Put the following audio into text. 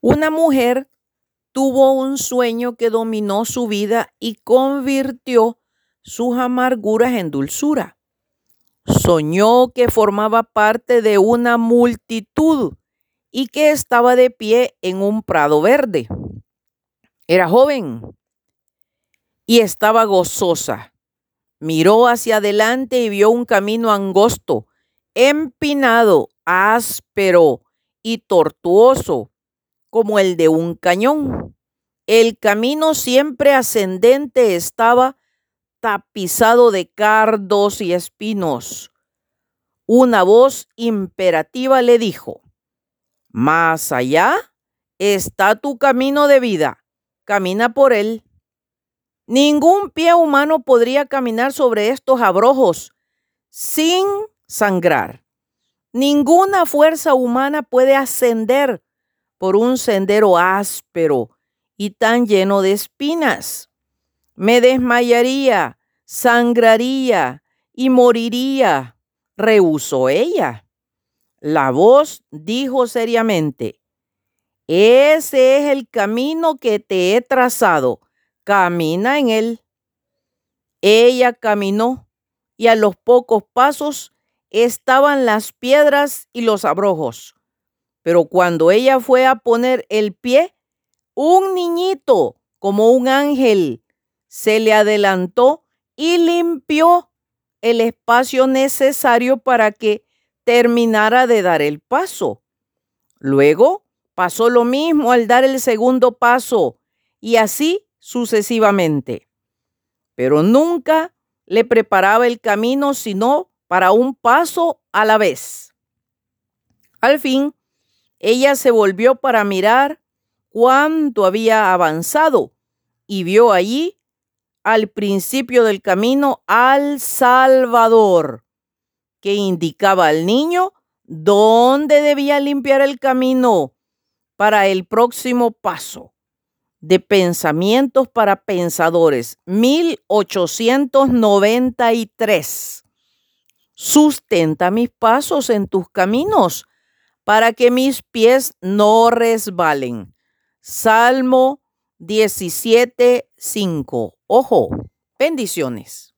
Una mujer tuvo un sueño que dominó su vida y convirtió sus amarguras en dulzura. Soñó que formaba parte de una multitud y que estaba de pie en un prado verde. Era joven y estaba gozosa. Miró hacia adelante y vio un camino angosto, empinado, áspero y tortuoso, como el de un cañón. El camino siempre ascendente estaba tapizado de cardos y espinos. Una voz imperativa le dijo, Más allá está tu camino de vida, camina por él. Ningún pie humano podría caminar sobre estos abrojos sin sangrar. Ninguna fuerza humana puede ascender por un sendero áspero y tan lleno de espinas. Me desmayaría, sangraría y moriría, rehusó ella. La voz dijo seriamente, ese es el camino que te he trazado camina en él. Ella caminó y a los pocos pasos estaban las piedras y los abrojos. Pero cuando ella fue a poner el pie, un niñito, como un ángel, se le adelantó y limpió el espacio necesario para que terminara de dar el paso. Luego pasó lo mismo al dar el segundo paso y así sucesivamente. Pero nunca le preparaba el camino sino para un paso a la vez. Al fin, ella se volvió para mirar cuánto había avanzado y vio allí, al principio del camino, al Salvador, que indicaba al niño dónde debía limpiar el camino para el próximo paso de Pensamientos para Pensadores, 1893. Sustenta mis pasos en tus caminos para que mis pies no resbalen. Salmo 17, 5. Ojo, bendiciones.